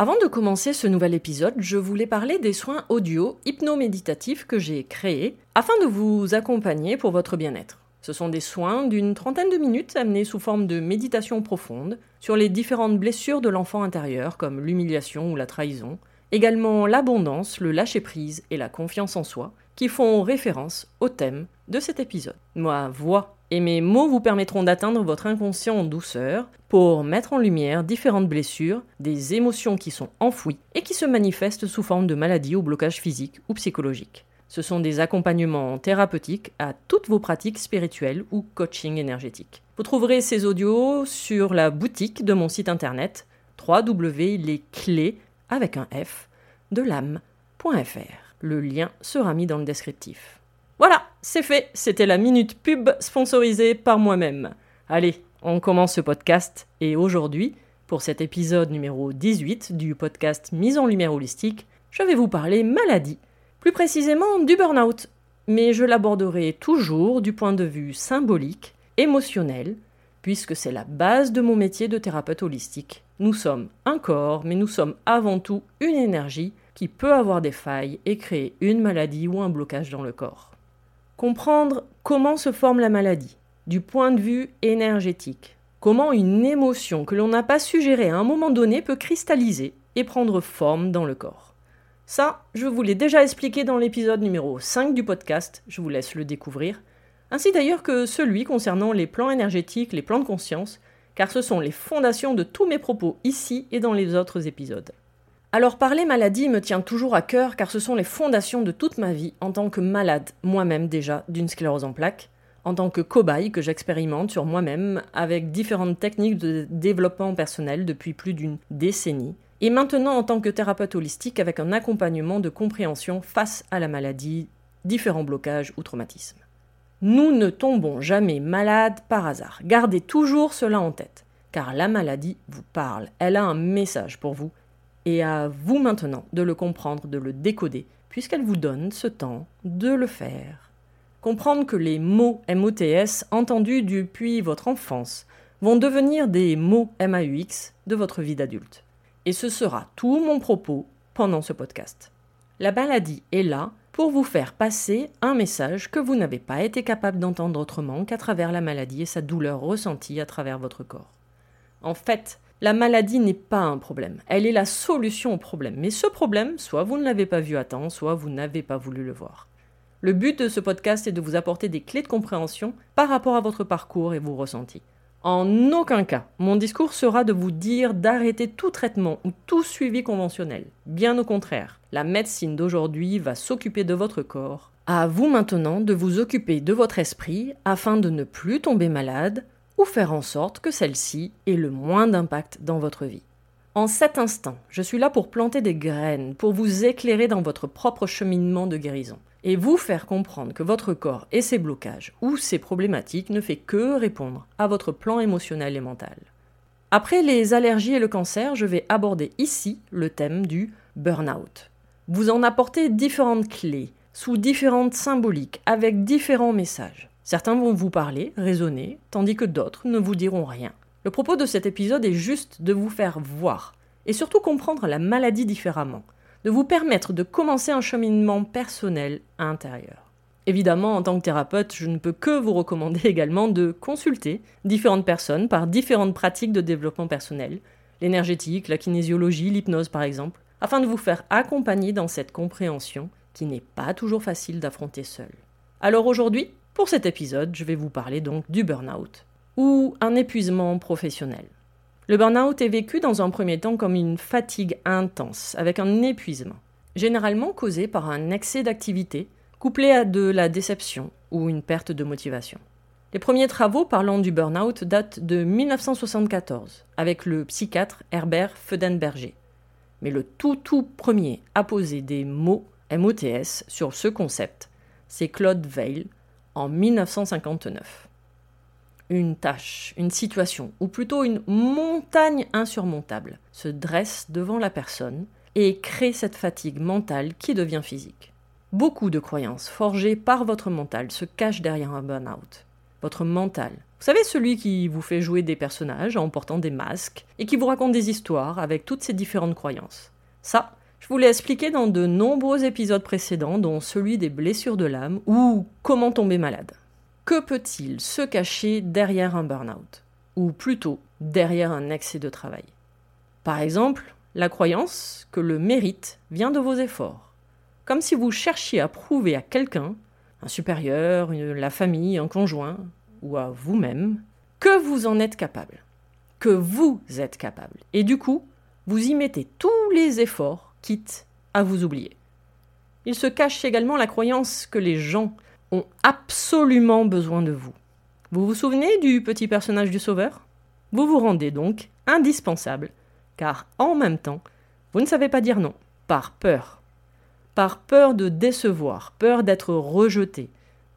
Avant de commencer ce nouvel épisode, je voulais parler des soins audio hypnoméditatifs que j'ai créés afin de vous accompagner pour votre bien-être. Ce sont des soins d'une trentaine de minutes amenés sous forme de méditation profonde sur les différentes blessures de l'enfant intérieur comme l'humiliation ou la trahison, également l'abondance, le lâcher-prise et la confiance en soi, qui font référence au thème de cet épisode. Ma voix et mes mots vous permettront d'atteindre votre inconscient en douceur pour mettre en lumière différentes blessures, des émotions qui sont enfouies et qui se manifestent sous forme de maladies ou blocages physiques ou psychologiques. Ce sont des accompagnements thérapeutiques à toutes vos pratiques spirituelles ou coaching énergétique. Vous trouverez ces audios sur la boutique de mon site internet www.lesclés avec un F de l'âme.fr. Le lien sera mis dans le descriptif. Voilà, c'est fait, c'était la minute pub sponsorisée par moi-même. Allez, on commence ce podcast et aujourd'hui, pour cet épisode numéro 18 du podcast Mise en lumière holistique, je vais vous parler maladie, plus précisément du burn-out, mais je l'aborderai toujours du point de vue symbolique, émotionnel, puisque c'est la base de mon métier de thérapeute holistique. Nous sommes un corps, mais nous sommes avant tout une énergie qui peut avoir des failles et créer une maladie ou un blocage dans le corps. Comprendre comment se forme la maladie, du point de vue énergétique. Comment une émotion que l'on n'a pas su gérer à un moment donné peut cristalliser et prendre forme dans le corps. Ça, je vous l'ai déjà expliqué dans l'épisode numéro 5 du podcast, je vous laisse le découvrir, ainsi d'ailleurs que celui concernant les plans énergétiques, les plans de conscience, car ce sont les fondations de tous mes propos ici et dans les autres épisodes. Alors parler maladie me tient toujours à cœur car ce sont les fondations de toute ma vie en tant que malade, moi-même déjà, d'une sclérose en plaques, en tant que cobaye que j'expérimente sur moi-même avec différentes techniques de développement personnel depuis plus d'une décennie, et maintenant en tant que thérapeute holistique avec un accompagnement de compréhension face à la maladie, différents blocages ou traumatismes. Nous ne tombons jamais malades par hasard. Gardez toujours cela en tête, car la maladie vous parle, elle a un message pour vous et à vous maintenant de le comprendre, de le décoder, puisqu'elle vous donne ce temps de le faire. Comprendre que les mots MOTS entendus depuis votre enfance vont devenir des mots MAUX de votre vie d'adulte. Et ce sera tout mon propos pendant ce podcast. La maladie est là pour vous faire passer un message que vous n'avez pas été capable d'entendre autrement qu'à travers la maladie et sa douleur ressentie à travers votre corps. En fait, la maladie n'est pas un problème, elle est la solution au problème. Mais ce problème, soit vous ne l'avez pas vu à temps, soit vous n'avez pas voulu le voir. Le but de ce podcast est de vous apporter des clés de compréhension par rapport à votre parcours et vos ressentis. En aucun cas, mon discours sera de vous dire d'arrêter tout traitement ou tout suivi conventionnel. Bien au contraire, la médecine d'aujourd'hui va s'occuper de votre corps. À vous maintenant de vous occuper de votre esprit afin de ne plus tomber malade ou faire en sorte que celle-ci ait le moins d'impact dans votre vie. En cet instant, je suis là pour planter des graines, pour vous éclairer dans votre propre cheminement de guérison et vous faire comprendre que votre corps et ses blocages ou ses problématiques ne fait que répondre à votre plan émotionnel et mental. Après les allergies et le cancer, je vais aborder ici le thème du burn-out. Vous en apportez différentes clés, sous différentes symboliques, avec différents messages. Certains vont vous parler, raisonner, tandis que d'autres ne vous diront rien. Le propos de cet épisode est juste de vous faire voir, et surtout comprendre la maladie différemment, de vous permettre de commencer un cheminement personnel intérieur. Évidemment, en tant que thérapeute, je ne peux que vous recommander également de consulter différentes personnes par différentes pratiques de développement personnel, l'énergétique, la kinésiologie, l'hypnose par exemple, afin de vous faire accompagner dans cette compréhension qui n'est pas toujours facile d'affronter seul. Alors aujourd'hui, pour cet épisode, je vais vous parler donc du burn-out, ou un épuisement professionnel. Le burn-out est vécu dans un premier temps comme une fatigue intense, avec un épuisement, généralement causé par un excès d'activité, couplé à de la déception ou une perte de motivation. Les premiers travaux parlant du burn-out datent de 1974, avec le psychiatre Herbert Feudenberger. Mais le tout tout premier à poser des mots MOTS sur ce concept, c'est Claude Weil en 1959 une tâche, une situation, ou plutôt une montagne insurmontable, se dresse devant la personne et crée cette fatigue mentale qui devient physique. Beaucoup de croyances forgées par votre mental se cachent derrière un burn-out. Votre mental. Vous savez, celui qui vous fait jouer des personnages en portant des masques et qui vous raconte des histoires avec toutes ces différentes croyances. Ça, je vous l'ai expliqué dans de nombreux épisodes précédents, dont celui des blessures de l'âme ou comment tomber malade. Que peut-il se cacher derrière un burn-out? Ou plutôt derrière un excès de travail? Par exemple, la croyance que le mérite vient de vos efforts. Comme si vous cherchiez à prouver à quelqu'un, un supérieur, la famille, un conjoint, ou à vous-même, que vous en êtes capable. Que vous êtes capable. Et du coup, vous y mettez tous les efforts, à vous oublier. Il se cache également la croyance que les gens ont absolument besoin de vous. Vous vous souvenez du petit personnage du sauveur? Vous vous rendez donc indispensable, car en même temps, vous ne savez pas dire non, par peur. Par peur de décevoir, peur d'être rejeté,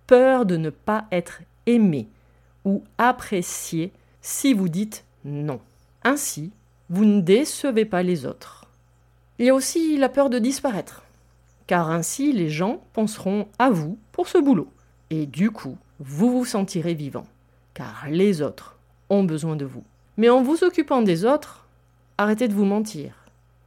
peur de ne pas être aimé ou apprécié si vous dites non. Ainsi, vous ne décevez pas les autres. Il y a aussi la peur de disparaître car ainsi les gens penseront à vous pour ce boulot. Et du coup, vous vous sentirez vivant, car les autres ont besoin de vous. Mais en vous occupant des autres, arrêtez de vous mentir,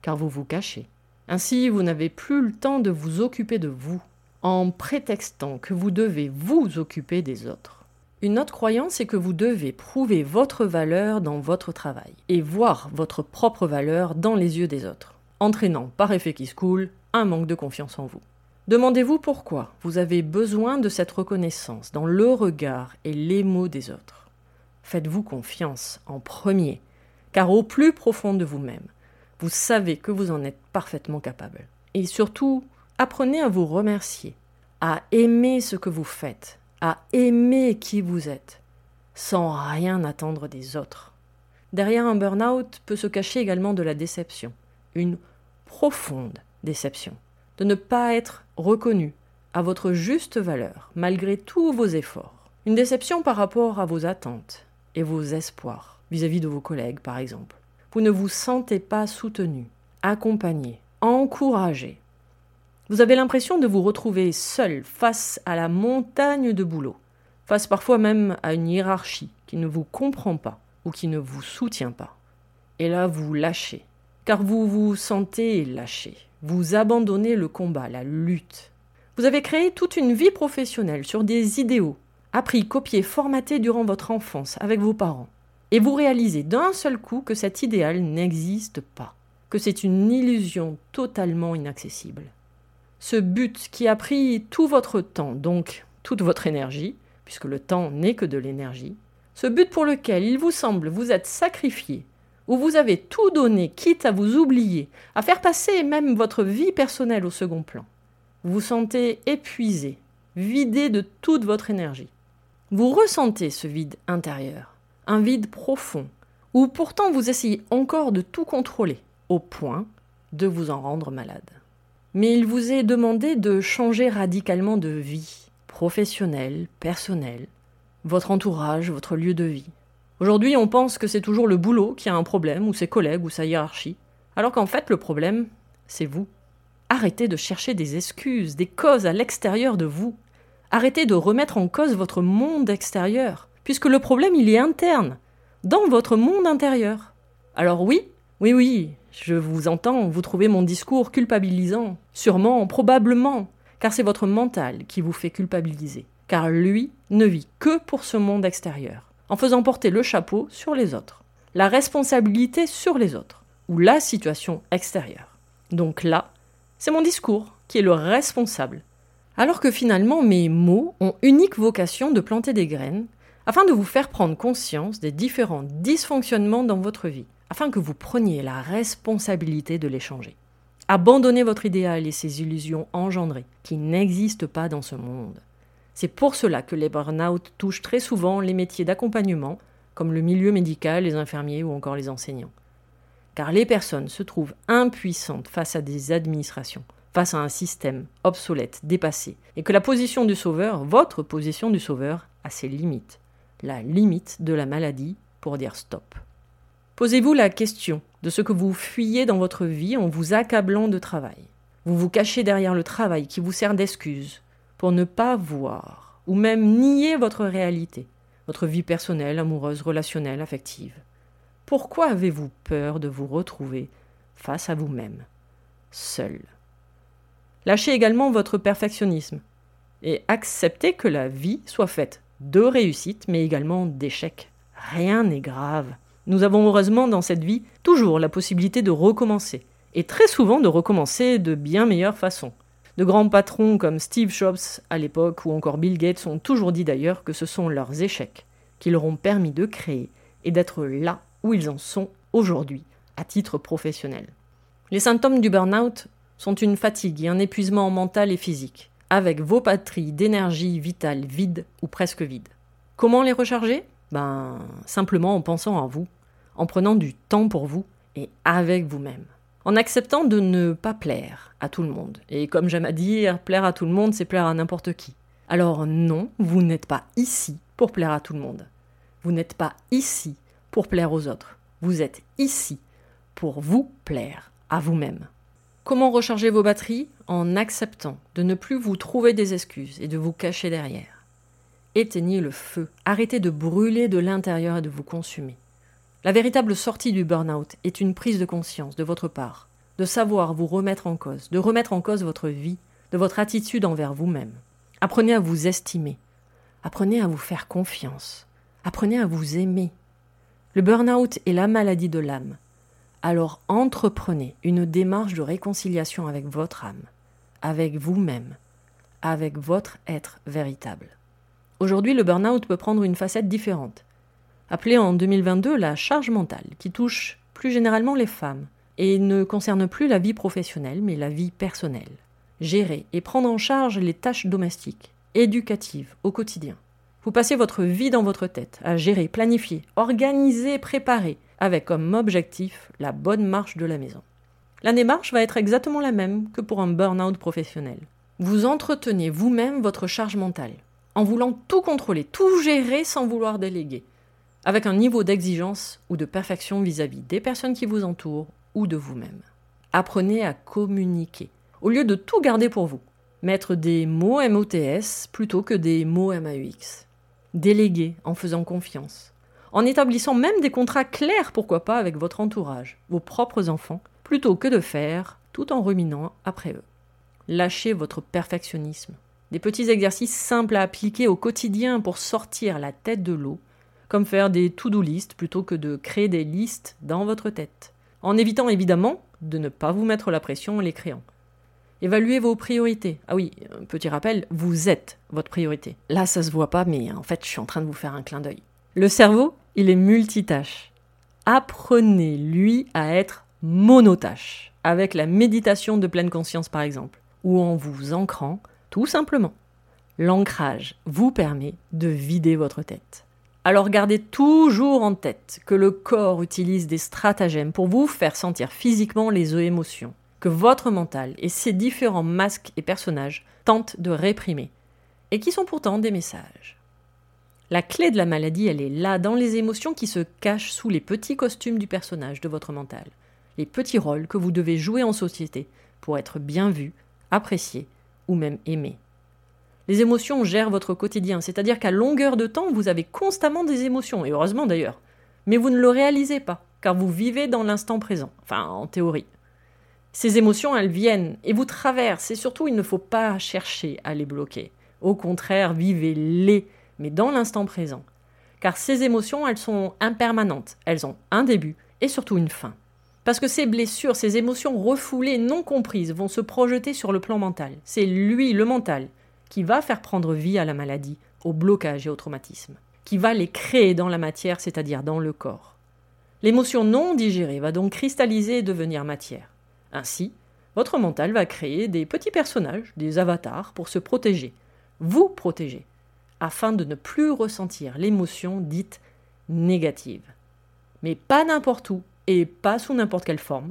car vous vous cachez. Ainsi, vous n'avez plus le temps de vous occuper de vous, en prétextant que vous devez vous occuper des autres. Une autre croyance est que vous devez prouver votre valeur dans votre travail, et voir votre propre valeur dans les yeux des autres, entraînant par effet qui se coule un manque de confiance en vous. Demandez-vous pourquoi vous avez besoin de cette reconnaissance dans le regard et les mots des autres. Faites-vous confiance en premier, car au plus profond de vous-même, vous savez que vous en êtes parfaitement capable. Et surtout, apprenez à vous remercier, à aimer ce que vous faites, à aimer qui vous êtes, sans rien attendre des autres. Derrière un burn-out peut se cacher également de la déception, une profonde déception, de ne pas être reconnu à votre juste valeur malgré tous vos efforts. Une déception par rapport à vos attentes et vos espoirs vis-à-vis de vos collègues, par exemple. Vous ne vous sentez pas soutenu, accompagné, encouragé. Vous avez l'impression de vous retrouver seul face à la montagne de boulot, face parfois même à une hiérarchie qui ne vous comprend pas ou qui ne vous soutient pas. Et là, vous lâchez, car vous vous sentez lâché, vous abandonnez le combat, la lutte. Vous avez créé toute une vie professionnelle sur des idéaux, appris, copié, formaté durant votre enfance avec vos parents. Et vous réalisez d'un seul coup que cet idéal n'existe pas, que c'est une illusion totalement inaccessible. Ce but qui a pris tout votre temps, donc toute votre énergie, puisque le temps n'est que de l'énergie, ce but pour lequel il vous semble vous être sacrifié, où vous avez tout donné, quitte à vous oublier, à faire passer même votre vie personnelle au second plan. Vous vous sentez épuisé, vidé de toute votre énergie. Vous ressentez ce vide intérieur, un vide profond, où pourtant vous essayez encore de tout contrôler, au point de vous en rendre malade. Mais il vous est demandé de changer radicalement de vie, professionnelle, personnelle, votre entourage, votre lieu de vie. Aujourd'hui, on pense que c'est toujours le boulot qui a un problème, ou ses collègues, ou sa hiérarchie, alors qu'en fait, le problème, c'est vous. Arrêtez de chercher des excuses, des causes à l'extérieur de vous. Arrêtez de remettre en cause votre monde extérieur, puisque le problème, il est interne, dans votre monde intérieur. Alors oui, oui, oui, je vous entends, vous trouvez mon discours culpabilisant. Sûrement, probablement, car c'est votre mental qui vous fait culpabiliser. Car lui ne vit que pour ce monde extérieur, en faisant porter le chapeau sur les autres, la responsabilité sur les autres, ou la situation extérieure. Donc là, c'est mon discours qui est le responsable. Alors que finalement mes mots ont unique vocation de planter des graines afin de vous faire prendre conscience des différents dysfonctionnements dans votre vie, afin que vous preniez la responsabilité de les changer. Abandonnez votre idéal et ses illusions engendrées, qui n'existent pas dans ce monde. C'est pour cela que les burn-out touchent très souvent les métiers d'accompagnement, comme le milieu médical, les infirmiers ou encore les enseignants. Car les personnes se trouvent impuissantes face à des administrations, face à un système obsolète, dépassé, et que la position du sauveur, votre position du sauveur, a ses limites la limite de la maladie pour dire stop. Posez-vous la question de ce que vous fuyez dans votre vie en vous accablant de travail. Vous vous cachez derrière le travail qui vous sert d'excuse pour ne pas voir ou même nier votre réalité, votre vie personnelle, amoureuse, relationnelle, affective. Pourquoi avez-vous peur de vous retrouver face à vous-même, seul? Lâchez également votre perfectionnisme et acceptez que la vie soit faite de réussites, mais également d'échecs. Rien n'est grave. Nous avons heureusement dans cette vie toujours la possibilité de recommencer, et très souvent de recommencer de bien meilleure façon. De grands patrons comme Steve Jobs à l'époque ou encore Bill Gates ont toujours dit d'ailleurs que ce sont leurs échecs qui leur ont permis de créer et d'être là où ils en sont aujourd'hui, à titre professionnel. Les symptômes du burn-out sont une fatigue et un épuisement mental et physique avec vos batteries d'énergie vitale vides ou presque vides. Comment les recharger? Ben simplement en pensant à vous, en prenant du temps pour vous et avec vous-même. En acceptant de ne pas plaire à tout le monde. Et comme j'aime à dire, plaire à tout le monde, c'est plaire à n'importe qui. Alors non, vous n'êtes pas ici pour plaire à tout le monde. Vous n'êtes pas ici pour plaire aux autres. Vous êtes ici pour vous plaire à vous-même. Comment recharger vos batteries En acceptant de ne plus vous trouver des excuses et de vous cacher derrière? Éteignez le feu, arrêtez de brûler de l'intérieur et de vous consumer. La véritable sortie du burn-out est une prise de conscience de votre part, de savoir vous remettre en cause, de remettre en cause votre vie, de votre attitude envers vous-même. Apprenez à vous estimer, apprenez à vous faire confiance, apprenez à vous aimer. Le burn-out est la maladie de l'âme, alors entreprenez une démarche de réconciliation avec votre âme, avec vous-même, avec votre être véritable. Aujourd'hui, le burn-out peut prendre une facette différente, appelée en 2022 la charge mentale, qui touche plus généralement les femmes et ne concerne plus la vie professionnelle mais la vie personnelle. Gérer et prendre en charge les tâches domestiques, éducatives au quotidien. Vous passez votre vie dans votre tête à gérer, planifier, organiser, préparer, avec comme objectif la bonne marche de la maison. La démarche va être exactement la même que pour un burn-out professionnel. Vous entretenez vous-même votre charge mentale, en voulant tout contrôler, tout gérer sans vouloir déléguer, avec un niveau d'exigence ou de perfection vis-à-vis des personnes qui vous entourent ou de vous-même. Apprenez à communiquer, au lieu de tout garder pour vous. Mettre des mots MOTS plutôt que des mots MAUX. Déléguer en faisant confiance en établissant même des contrats clairs, pourquoi pas, avec votre entourage, vos propres enfants, plutôt que de faire tout en ruminant après eux. Lâchez votre perfectionnisme. Des petits exercices simples à appliquer au quotidien pour sortir la tête de l'eau, comme faire des to-do list plutôt que de créer des listes dans votre tête, en évitant évidemment de ne pas vous mettre la pression en les créant. Évaluez vos priorités. Ah oui, petit rappel, vous êtes votre priorité. Là, ça se voit pas, mais en fait, je suis en train de vous faire un clin d'œil. Le cerveau, il est multitâche. Apprenez-lui à être monotâche, avec la méditation de pleine conscience par exemple, ou en vous ancrant tout simplement. L'ancrage vous permet de vider votre tête. Alors gardez toujours en tête que le corps utilise des stratagèmes pour vous faire sentir physiquement les émotions, que votre mental et ses différents masques et personnages tentent de réprimer, et qui sont pourtant des messages. La clé de la maladie, elle est là, dans les émotions qui se cachent sous les petits costumes du personnage de votre mental, les petits rôles que vous devez jouer en société pour être bien vu, apprécié ou même aimé. Les émotions gèrent votre quotidien, c'est-à-dire qu'à longueur de temps, vous avez constamment des émotions, et heureusement d'ailleurs. Mais vous ne le réalisez pas, car vous vivez dans l'instant présent, enfin en théorie. Ces émotions, elles viennent et vous traversent, et surtout, il ne faut pas chercher à les bloquer. Au contraire, vivez-les, mais dans l'instant présent. Car ces émotions, elles sont impermanentes, elles ont un début et surtout une fin. Parce que ces blessures, ces émotions refoulées, non comprises, vont se projeter sur le plan mental. C'est lui, le mental, qui va faire prendre vie à la maladie, au blocage et au traumatisme, qui va les créer dans la matière, c'est-à-dire dans le corps. L'émotion non digérée va donc cristalliser et devenir matière. Ainsi, votre mental va créer des petits personnages, des avatars, pour se protéger, vous protéger, afin de ne plus ressentir l'émotion dite négative. Mais pas n'importe où et pas sous n'importe quelle forme,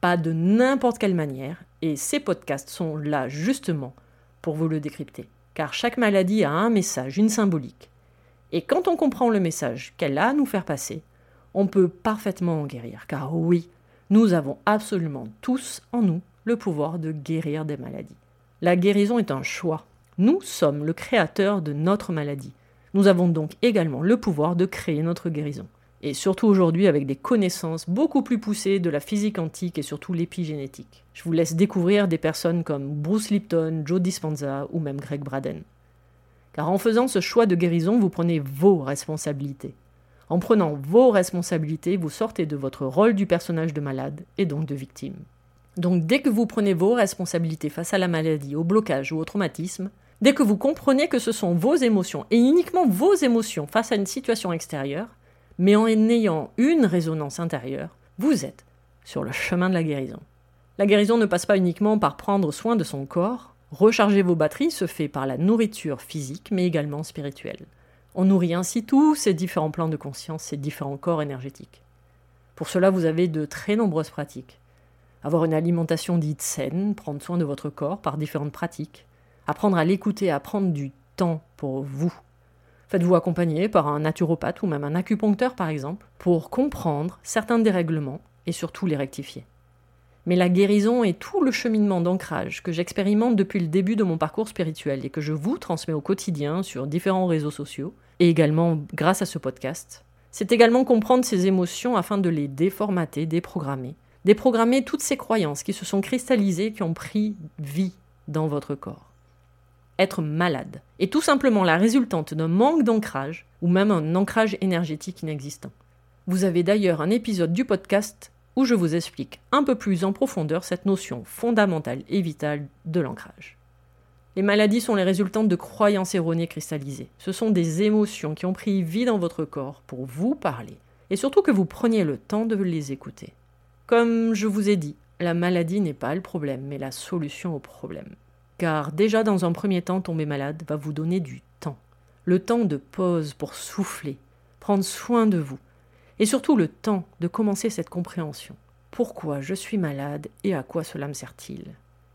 pas de n'importe quelle manière, et ces podcasts sont là justement pour vous le décrypter, car chaque maladie a un message, une symbolique. Et quand on comprend le message qu'elle a à nous faire passer, on peut parfaitement en guérir, car oui, nous avons absolument tous en nous le pouvoir de guérir des maladies. La guérison est un choix. Nous sommes le créateur de notre maladie. Nous avons donc également le pouvoir de créer notre guérison et surtout aujourd'hui avec des connaissances beaucoup plus poussées de la physique antique et surtout l'épigénétique. Je vous laisse découvrir des personnes comme Bruce Lipton, Joe Dispenza ou même Greg Braden. Car en faisant ce choix de guérison, vous prenez vos responsabilités. En prenant vos responsabilités, vous sortez de votre rôle du personnage de malade et donc de victime. Donc dès que vous prenez vos responsabilités face à la maladie, au blocage ou au traumatisme, dès que vous comprenez que ce sont vos émotions et uniquement vos émotions face à une situation extérieure, mais en ayant une résonance intérieure, vous êtes sur le chemin de la guérison. La guérison ne passe pas uniquement par prendre soin de son corps, recharger vos batteries se fait par la nourriture physique, mais également spirituelle. On nourrit ainsi tous ces différents plans de conscience, ces différents corps énergétiques. Pour cela, vous avez de très nombreuses pratiques. Avoir une alimentation dite saine, prendre soin de votre corps par différentes pratiques, apprendre à l'écouter, à prendre du temps pour vous, Faites-vous accompagner par un naturopathe ou même un acupuncteur par exemple pour comprendre certains dérèglements et surtout les rectifier. Mais la guérison est tout le cheminement d'ancrage que j'expérimente depuis le début de mon parcours spirituel et que je vous transmets au quotidien sur différents réseaux sociaux et également grâce à ce podcast. C'est également comprendre ces émotions afin de les déformater, déprogrammer. Déprogrammer toutes ces croyances qui se sont cristallisées, qui ont pris vie dans votre corps être malade, est tout simplement la résultante d'un manque d'ancrage ou même un ancrage énergétique inexistant. Vous avez d'ailleurs un épisode du podcast où je vous explique un peu plus en profondeur cette notion fondamentale et vitale de l'ancrage. Les maladies sont les résultantes de croyances erronées cristallisées. Ce sont des émotions qui ont pris vie dans votre corps pour vous parler, et surtout que vous preniez le temps de les écouter. Comme je vous ai dit, la maladie n'est pas le problème, mais la solution au problème car déjà dans un premier temps, tomber malade va vous donner du temps. Le temps de pause pour souffler, prendre soin de vous, et surtout le temps de commencer cette compréhension. Pourquoi je suis malade et à quoi cela me sert-il?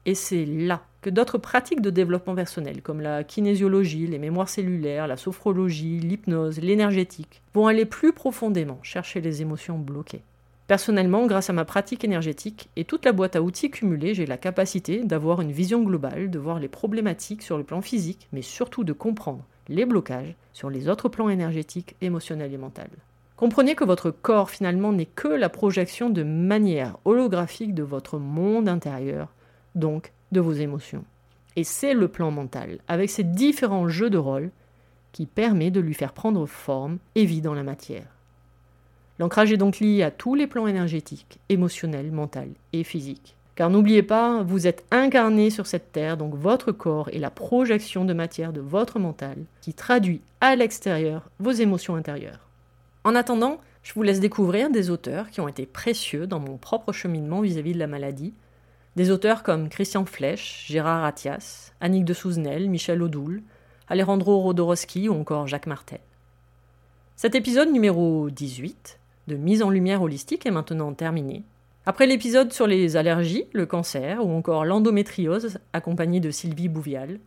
Et c'est là que d'autres pratiques de développement personnel, comme la kinésiologie, les mémoires cellulaires, la sophrologie, l'hypnose, l'énergétique, vont aller plus profondément chercher les émotions bloquées. Personnellement, grâce à ma pratique énergétique et toute la boîte à outils cumulée, j'ai la capacité d'avoir une vision globale, de voir les problématiques sur le plan physique, mais surtout de comprendre les blocages sur les autres plans énergétiques, émotionnels et mentaux. Comprenez que votre corps finalement n'est que la projection de manière holographique de votre monde intérieur, donc de vos émotions. Et c'est le plan mental, avec ses différents jeux de rôle, qui permet de lui faire prendre forme et vie dans la matière. L'ancrage est donc lié à tous les plans énergétiques, émotionnels, mentaux et physiques. Car n'oubliez pas, vous êtes incarné sur cette terre, donc votre corps est la projection de matière de votre mental qui traduit à l'extérieur vos émotions intérieures. En attendant, je vous laisse découvrir des auteurs qui ont été précieux dans mon propre cheminement vis-à-vis de la maladie. Des auteurs comme Christian Flech, Gérard Attias, Annick de Souzenel, Michel Odoul, Alejandro Rodorowski ou encore Jacques Martel. Cet épisode numéro 18 de mise en lumière holistique est maintenant terminé. Après l'épisode sur les allergies, le cancer ou encore l'endométriose, accompagné de Sylvie Bouvial,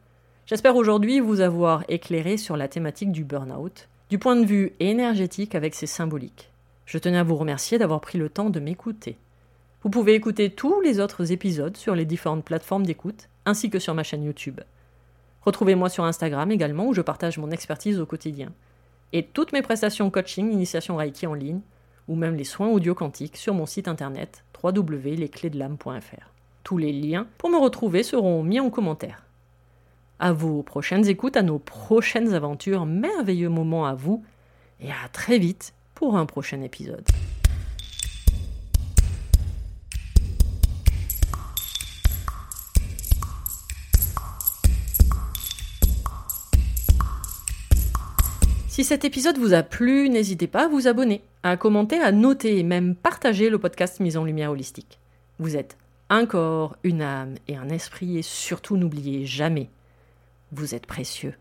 j'espère aujourd'hui vous avoir éclairé sur la thématique du burn-out, du point de vue énergétique avec ses symboliques. Je tenais à vous remercier d'avoir pris le temps de m'écouter. Vous pouvez écouter tous les autres épisodes sur les différentes plateformes d'écoute, ainsi que sur ma chaîne YouTube. Retrouvez-moi sur Instagram également où je partage mon expertise au quotidien. Et toutes mes prestations coaching, initiation Reiki en ligne, ou même les soins audio quantiques sur mon site internet www.lesclésdelame.fr. Tous les liens pour me retrouver seront mis en commentaire. À vos prochaines écoutes, à nos prochaines aventures, merveilleux moments à vous, et à très vite pour un prochain épisode. Si cet épisode vous a plu, n'hésitez pas à vous abonner, à commenter, à noter et même partager le podcast Mise en Lumière Holistique. Vous êtes un corps, une âme et un esprit et surtout n'oubliez jamais, vous êtes précieux.